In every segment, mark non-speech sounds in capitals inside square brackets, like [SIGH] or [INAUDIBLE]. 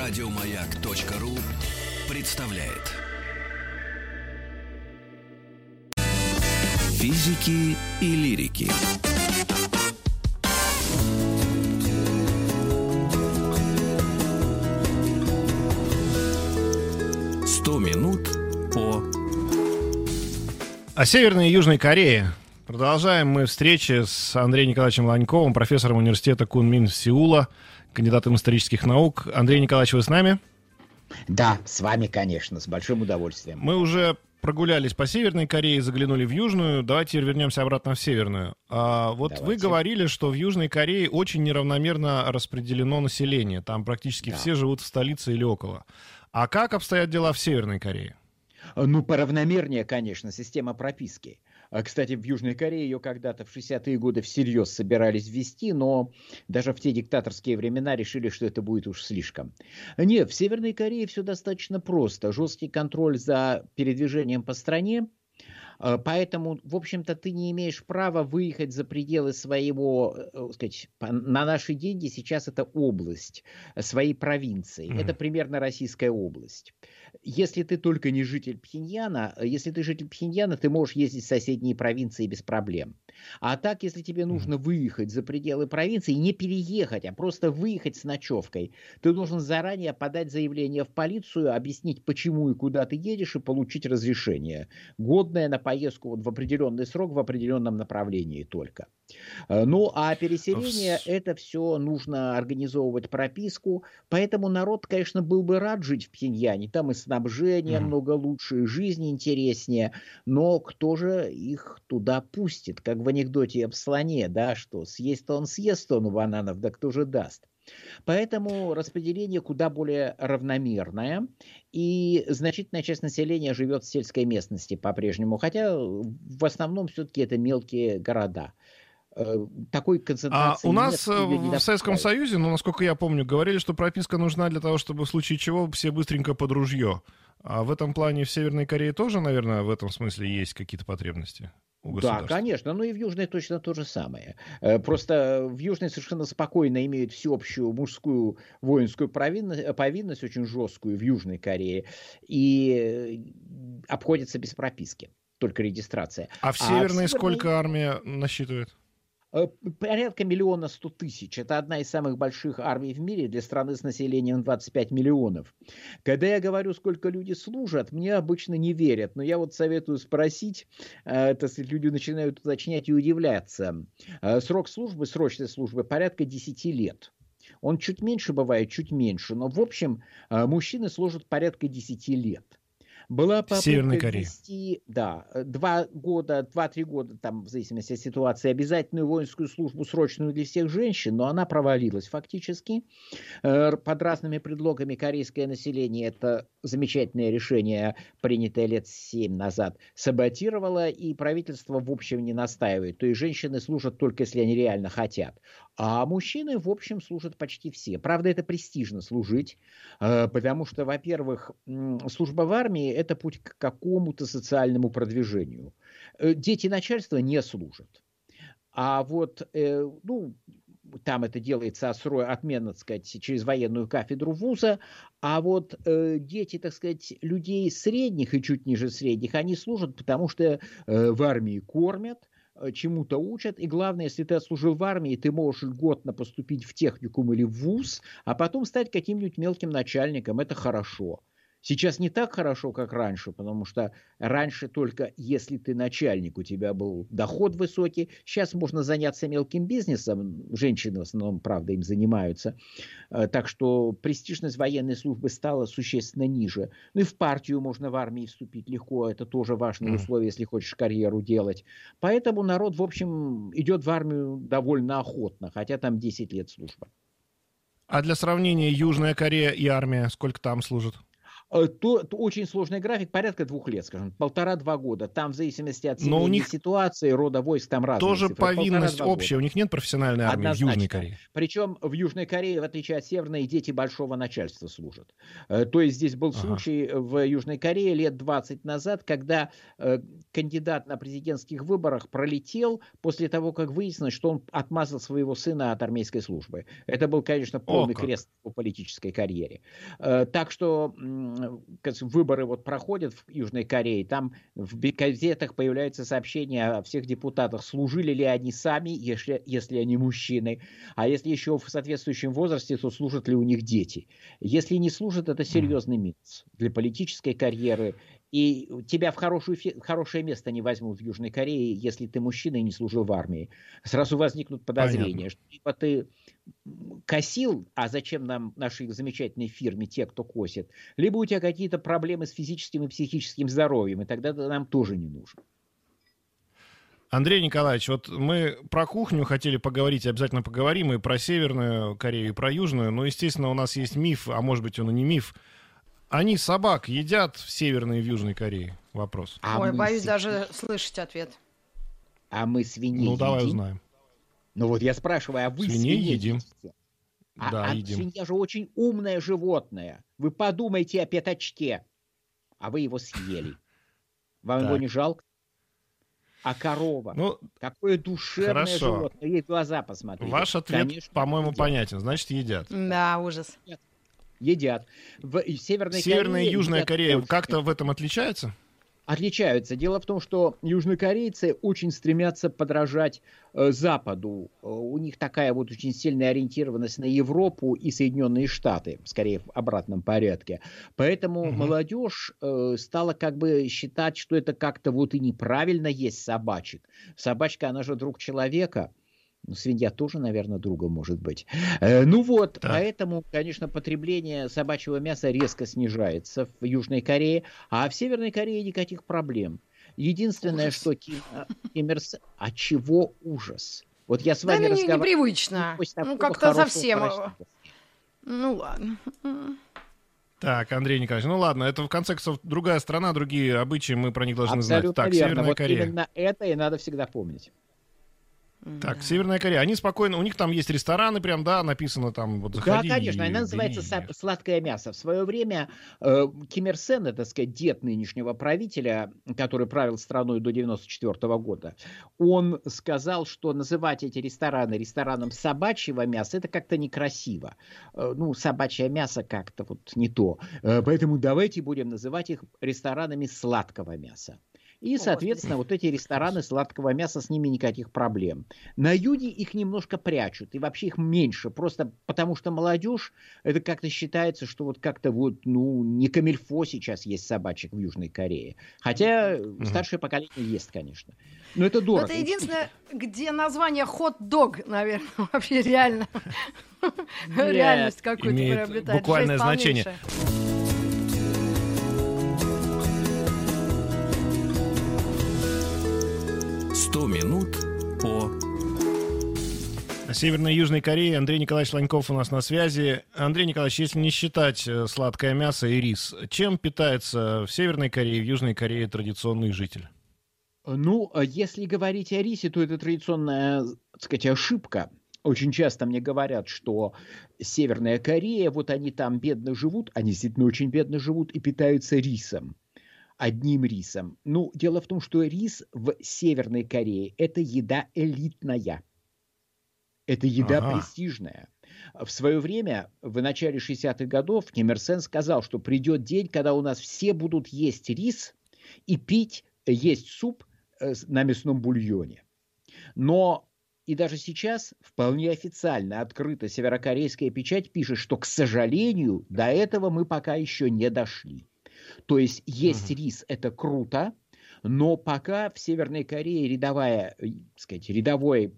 Радиомаяк.ру представляет. Физики и лирики. Сто минут по... О Северной и Южной Корее. Продолжаем мы встречи с Андреем Николаевичем Ланьковым, профессором университета Кунмин Сеула, кандидатом исторических наук. Андрей Николаевич, вы с нами? Да, с вами, конечно, с большим удовольствием. Мы уже прогулялись по Северной Корее, заглянули в Южную. Давайте вернемся обратно в Северную. А, вот Давайте. вы говорили, что в Южной Корее очень неравномерно распределено население. Там практически да. все живут в столице или около. А как обстоят дела в Северной Корее? Ну, поравномернее, конечно, система прописки. А, кстати, в Южной Корее ее когда-то в 60-е годы всерьез собирались ввести, но даже в те диктаторские времена решили, что это будет уж слишком. Нет, в Северной Корее все достаточно просто. Жесткий контроль за передвижением по стране, а, Поэтому, в общем-то, ты не имеешь права выехать за пределы своего, э, сказать, на наши деньги сейчас это область, своей провинции. Mm-hmm. Это примерно российская область если ты только не житель Пхеньяна, э, если ты житель Пхеньяна, ты можешь ездить в соседние провинции без проблем. А так, если тебе нужно выехать за пределы провинции, не переехать, а просто выехать с ночевкой, ты должен заранее подать заявление в полицию, объяснить, почему и куда ты едешь, и получить разрешение, годное на поездку вот в определенный срок в определенном направлении только. Э, ну, а переселение – это все нужно организовывать прописку, поэтому народ, конечно, был бы рад жить в Пхеньяне, там и снабжение mm. много лучше, и жизнь интереснее, но кто же их туда пустит, как в анекдоте об слоне, да, что съесть-то он съест тонну бананов, да кто же даст? Поэтому распределение куда более равномерное, и значительная часть населения живет в сельской местности по-прежнему, хотя в основном все-таки это мелкие города такой концентрации. А у нас нет, в Советском Союзе, ну, насколько я помню, говорили, что прописка нужна для того, чтобы в случае чего все быстренько под ружье. А в этом плане в Северной Корее тоже, наверное, в этом смысле есть какие-то потребности? Да, конечно. Ну и в Южной точно то же самое. Э, просто в Южной совершенно спокойно имеют всеобщую мужскую воинскую повинность, э, повинность очень жесткую в Южной Корее, и обходится без прописки, только регистрация. А в Северной, а в Северной... сколько армия насчитывает? Э, порядка миллиона сто тысяч. Это одна из самых больших армий в мире для страны с населением 25 миллионов. Когда я говорю, сколько люди служат, мне обычно не верят. Но я вот советую спросить, э, это люди начинают уточнять и удивляться. Э, срок службы, срочной службы порядка 10 лет. Он чуть меньше бывает, чуть меньше. Но в общем мужчины служат порядка 10 лет. Была попытка ввести, да, два года, два-три года, там, в зависимости от ситуации, обязательную воинскую службу срочную для всех женщин, но она провалилась фактически. Э, под разными предлогами корейское население это замечательное решение, принятое лет семь назад, саботировало, и правительство, в общем, не настаивает. То есть женщины служат только, если они реально хотят. А мужчины, в общем, служат почти все. Правда, это престижно служить, э, потому что, во-первых, служба в армии – это путь к какому-то социальному продвижению. Э, дети начальства не служат. А вот, э, ну, там это делается отменно, так сказать, через военную кафедру вуза, а вот э, дети, так сказать, людей средних и чуть ниже средних, они служат, потому что э, в армии кормят, Э, чему-то учат, и главное, если ты отслужил в армии, ты можешь льготно поступить в техникум или в вуз, а потом стать каким-нибудь мелким начальником, это хорошо. Сейчас не так хорошо, как раньше, потому что раньше только если ты начальник, у тебя был доход высокий. Сейчас можно заняться мелким бизнесом. Женщины в основном, правда, им занимаются. Э, так что престижность военной службы стала существенно ниже. Ну и в партию можно в армии вступить легко. Это тоже важное условие, если хочешь карьеру делать. Поэтому народ, в общем, идет в армию довольно охотно, хотя там 10 лет служба. А для сравнения, Южная Корея и армия, сколько там служат? Э, то, то очень сложный график, порядка двух лет, скажем, полтора-два года. Там в зависимости от Но у них ситуации, рода войск, там разные Тоже цифры. повинность общая, года. у них нет профессиональной армии Однозначно. в Южной Корее. Причем в Южной Корее, в отличие от Северной, дети большого начальства служат. Э, то есть здесь был ага. случай в Южной Корее лет 20 назад, когда э, кандидат на президентских выборах пролетел после того, как выяснилось, что он отмазал своего сына от армейской службы. Это был, конечно, полный О, крест по политической карьере. Так что выборы вот проходят в Южной Корее, там в газетах появляются сообщения о всех депутатах, служили ли они сами, если, если они мужчины, а если еще в соответствующем возрасте, то служат ли у них дети. Если не служат, это серьезный минус для политической карьеры и тебя в, хорошую, в хорошее место не возьмут в Южной Корее, если ты мужчина и не служил в армии. Сразу возникнут подозрения, Понятно. что типа ты косил, а зачем нам нашей замечательной фирме те, кто косит, либо у тебя какие-то проблемы с физическим и психическим здоровьем, и тогда ты нам тоже не нужен. Андрей Николаевич, вот мы про кухню хотели поговорить, обязательно поговорим, и про Северную Корею, и про Южную, но, естественно, у нас есть миф, а может быть он и не миф, они собак едят в Северной и в Южной Корее? Вопрос. А Ой, боюсь с... даже слышать ответ. А мы свиней Ну, давай узнаем. Ну вот я спрашиваю, а вы свиней, свиней едим? Едите? А, да, а едим. свинья же очень умное животное. Вы подумайте о пятачке. А вы его съели. Вам так. его не жалко? А корова? Ну, Какое душевное хорошо. животное. Ей глаза посмотрите. Ваш ответ, по-моему, понятен. Значит, едят. Да, ужас. Нет едят. В Северной Северная Корее и Южная Корея как-то в этом отличаются? Отличаются. Дело в том, что южнокорейцы очень стремятся подражать э, Западу. Э, у них такая вот очень сильная ориентированность на Европу и Соединенные Штаты, скорее в обратном порядке. Поэтому угу. молодежь э, стала как бы считать, что это как-то вот и неправильно есть собачек. Собачка, она же друг человека. Ну, свинья тоже, наверное, другом может быть. Э, ну вот, да. поэтому, конечно, потребление собачьего мяса резко снижается в Южной Корее, а в Северной Корее никаких проблем. Единственное, ужас. что Ким, Ким Ир Сен... А чего ужас? Вот я с вами да, разговариваю... непривычно. Ну, как-то совсем... Ну, ладно. Так, Андрей Николаевич, ну ладно, это в конце концов другая страна, другие обычаи, мы про них должны Абсолютно знать. Так, верно. Северная вот Корея. Именно это и надо всегда помнить. Так, да. Северная Корея, они спокойно, у них там есть рестораны, прям, да, написано там, вот заходи. Да, конечно, она называется бери. «Сладкое мясо». В свое время э, Ким Ир Сен, это, так сказать, дед нынешнего правителя, который правил страной до 94 -го года, он сказал, что называть эти рестораны рестораном собачьего мяса, это как-то некрасиво. Э, ну, собачье мясо как-то вот не то. Э, поэтому давайте будем называть их ресторанами сладкого мяса. И, соответственно, вот эти рестораны сладкого мяса, с ними никаких проблем. На юге их немножко прячут, и вообще их меньше, просто потому что молодежь, это как-то считается, что вот как-то вот, ну, не камильфо сейчас есть собачек в Южной Корее. Хотя старшее поколение есть, конечно. Но это дорого. Это единственное, где название хот-дог, наверное, [LAUGHS] вообще реально. Реальность какую-то приобретает. Буквальное значение. минут Северной и Южной Кореи. Андрей Николаевич Ланьков у нас на связи. Андрей Николаевич, если не считать э, сладкое мясо и рис, чем питается в Северной Корее и в Южной Корее традиционный житель? Ну, а если говорить о рисе, то это традиционная, так сказать, ошибка. Очень часто мне говорят, что Северная Корея, вот они там бедно живут, они действительно очень бедно живут и питаются рисом одним рисом. Ну, дело в том, что рис в Северной Корее – это еда элитная. Это еда ага. престижная. В свое время, в начале 60-х годов, Ким Ир Сен сказал, что придет день, когда у нас все будут есть рис и пить, есть суп э, на мясном бульоне. Но и даже сейчас вполне официально открыта северокорейская печать пишет, что, к сожалению, до этого мы пока еще не дошли. То есть есть угу. рис, это круто, но пока в Северной Корее рядовая, э, сказать, рядовой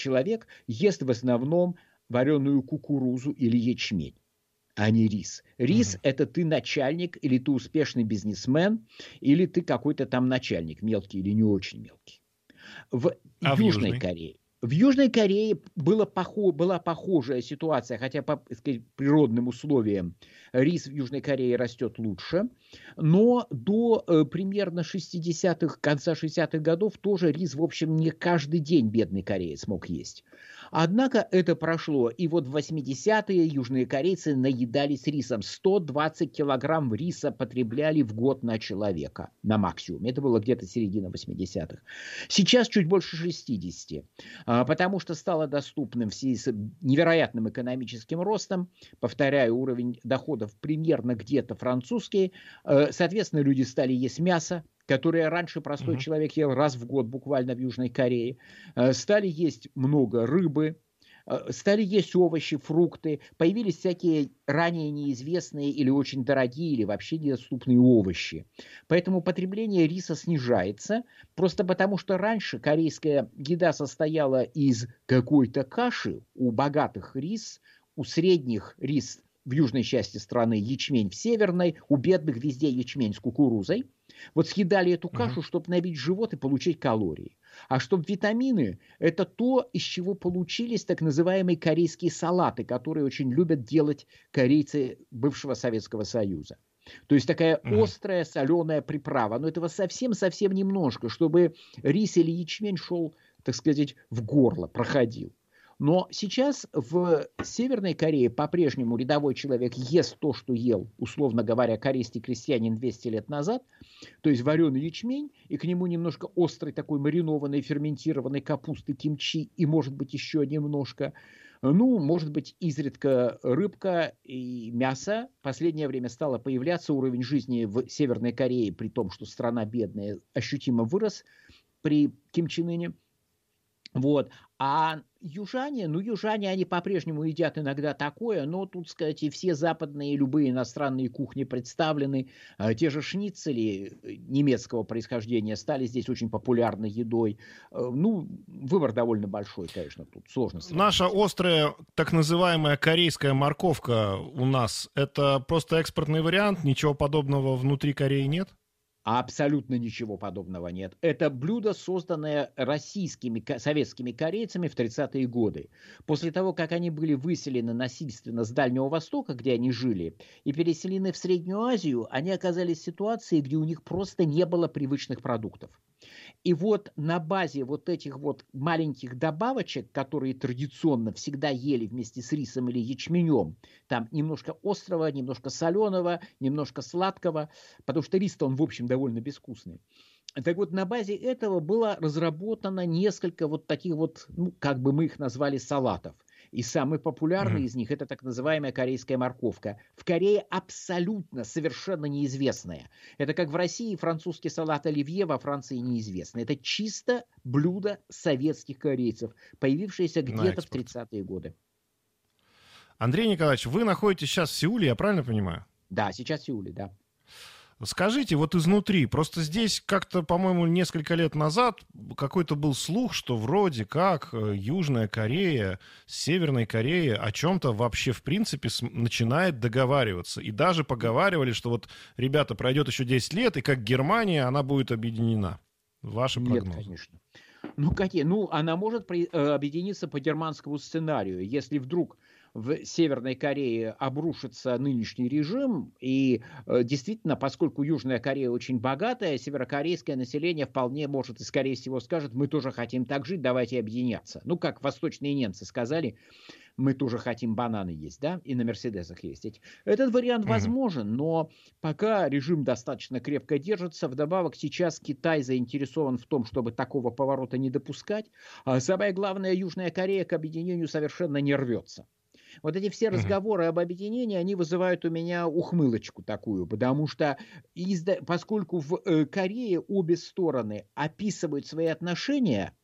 человек ест в основном вареную кукурузу или ячмень а не рис. Рис угу. это ты начальник, или ты успешный бизнесмен, или ты какой-то там начальник, мелкий или не очень мелкий. В, а Южной, в Южной Корее В Южной Корее было похо, была похожая ситуация, хотя по сказать, природным условиям рис в Южной Корее растет лучше, но до э, примерно 60-х, конца 60-х годов тоже рис, в общем, не каждый день бедный кореец мог есть. Однако это прошло, и вот в 80-е южные корейцы наедались рисом. 120 килограмм риса потребляли в год на человека, на максимум. Это было где-то середина 80-х. Сейчас чуть больше 60, а, потому что стало доступным в связи с невероятным экономическим ростом, повторяю, уровень доходов примерно где-то французский, э, соответственно, люди стали есть мясо, которые раньше простой угу. человек ел раз в год буквально в Южной Корее, э, стали есть много рыбы, э, стали есть овощи, фрукты, появились всякие ранее неизвестные или очень дорогие или вообще недоступные овощи. Поэтому потребление риса снижается, просто потому что раньше корейская еда состояла из какой-то каши, у богатых рис, у средних рис в южной части страны, ячмень в северной, у бедных везде ячмень с кукурузой – вот съедали эту кашу, чтобы набить живот и получить калории. А чтобы витамины, это то, из чего получились так называемые корейские салаты, которые очень любят делать корейцы бывшего Советского Союза. То есть такая mm острая соленая приправа. Но этого совсем-совсем немножко, чтобы рис или ячмень шел, так сказать, в горло, проходил. Но сейчас в Северной Корее по-прежнему рядовой человек ест то, что ел, условно говоря, корейский крестьянин 200 лет назад, то есть вареный ячмень, и к нему немножко острый такой маринованной ферментированной капусты кимчи, и может быть еще немножко ну, может быть, изредка рыбка и мясо. Последнее время стало появляться уровень жизни в Северной Корее, при том, что страна бедная, ощутимо вырос при Ким Чен. Вот. А южане, ну, южане, они по-прежнему едят иногда такое, но тут, сказать, и все западные, любые иностранные кухни представлены. А, те же шницели э, немецкого происхождения стали здесь очень популярной едой. А, ну, выбор довольно большой, конечно, тут сложно. Сравнить. Наша острая, так называемая корейская морковка у нас, это просто экспортный вариант, ничего подобного внутри Кореи нет? Абсолютно ничего подобного нет. Это блюдо, созданное российскими, советскими корейцами в 30-е годы. После того, как они были выселены насильственно с Дальнего Востока, где они жили, и переселены в Среднюю Азию, они оказались в ситуации, где у них просто не было привычных продуктов. И вот на базе вот этих вот маленьких добавочек, которые традиционно всегда ели вместе с рисом или ячменем, там немножко острого, немножко соленого, немножко сладкого, потому что рис-то он, в общем, довольно безвкусный. Так вот, на базе этого было разработано несколько вот таких вот, ну, как бы мы их назвали, салатов – и самый популярный mm-hmm. из них это так называемая корейская морковка. В Корее абсолютно, совершенно неизвестная. Это как в России французский салат оливье, во Франции неизвестный. Это чисто блюдо советских корейцев, появившееся где-то в 30-е годы. Андрей Николаевич, вы находитесь сейчас в Сеуле, я правильно понимаю? Да, сейчас в Сеуле, да. Скажите, вот изнутри, просто здесь как-то, по-моему, несколько лет назад какой-то был слух, что вроде как э, Южная Корея с Северной Кореей о чем-то вообще, в принципе, начинает договариваться. И даже поговаривали, что вот, ребята, пройдет еще 10 лет, и как Германия, она будет объединена. Ваши прогнозы? Нет, конечно. Ну, какие? Ну, она может при, э, объединиться по германскому сценарию. Если вдруг в Северной Корее обрушится нынешний режим, и э, действительно, поскольку Южная Корея очень богатая, северокорейское население вполне может и, скорее всего, скажет, мы тоже хотим так жить, давайте объединяться. Ну, как восточные немцы сказали, мы тоже хотим бананы есть, да, и на Мерседесах ездить. Этот вариант возможен, но пока режим достаточно крепко держится, вдобавок сейчас Китай заинтересован в том, чтобы такого поворота не допускать, а самое главное, Южная Корея к объединению совершенно не рвется. Вот эти все разговоры об объединении, они вызывают у меня ухмылочку такую, потому что изда... поскольку в э, Корее обе стороны описывают свои отношения,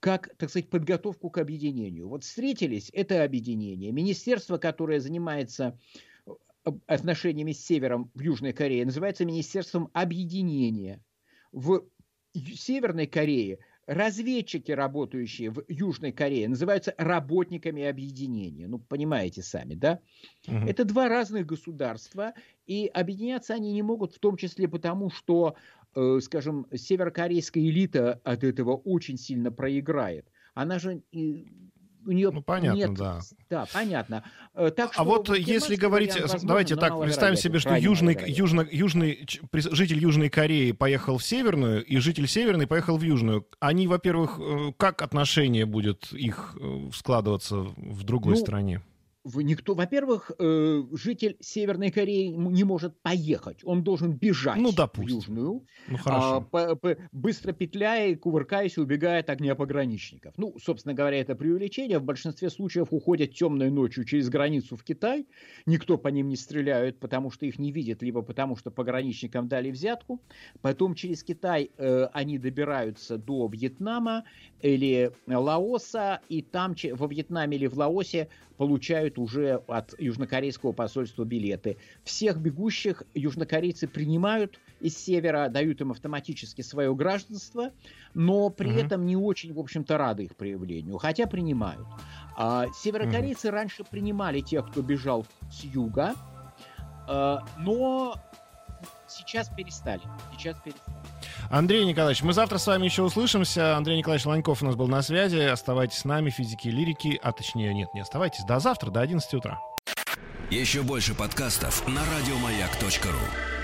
как, так сказать, подготовку к объединению. Вот встретились, это объединение. Министерство, которое занимается э, отношениями с Севером в Южной Корее, называется Министерством объединения. В Северной Корее разведчики, работающие в Южной Корее, называются работниками объединения. Ну, понимаете сами, да? Угу. Это два разных государства, и объединяться они не могут, в том числе потому, что, э, скажем, северокорейская элита от этого очень сильно проиграет. Она же у нее ну, понятно, нет... да. Да, понятно. Э, так а вот если говорить, возможно, давайте так, представим себе, что южный, южно, южный, житель Южной Кореи поехал в Северную, и житель Северной поехал в Южную. Они, во-первых, э, как отношение будет их э, складываться в другой ну, стране? Никто, во-первых, э, житель Северной Кореи не может поехать, он должен бежать ну, в Южную, ну, хорошо. А, по, по, быстро петляя, кувыркаясь, убегая от огня пограничников. Ну, собственно говоря, это преувеличение. В большинстве случаев уходят темной ночью через границу в Китай, никто по ним не стреляет, потому что их не видят, либо потому что пограничникам дали взятку. Потом через Китай э, они добираются до Вьетнама или Лаоса, и там во Вьетнаме или в Лаосе получают уже от южнокорейского посольства билеты. Всех бегущих южнокорейцы принимают из севера, дают им автоматически свое гражданство, но при угу. этом не очень, в общем-то, рады их проявлению, хотя принимают. А, северокорейцы угу. раньше принимали тех, кто бежал с юга, а, но сейчас перестали. Сейчас перестали. Андрей Николаевич, мы завтра с вами еще услышимся. Андрей Николаевич Ланьков у нас был на связи. Оставайтесь с нами, физики и лирики. А точнее, нет, не оставайтесь. До завтра, до 11 утра. Еще больше подкастов на радиомаяк.ру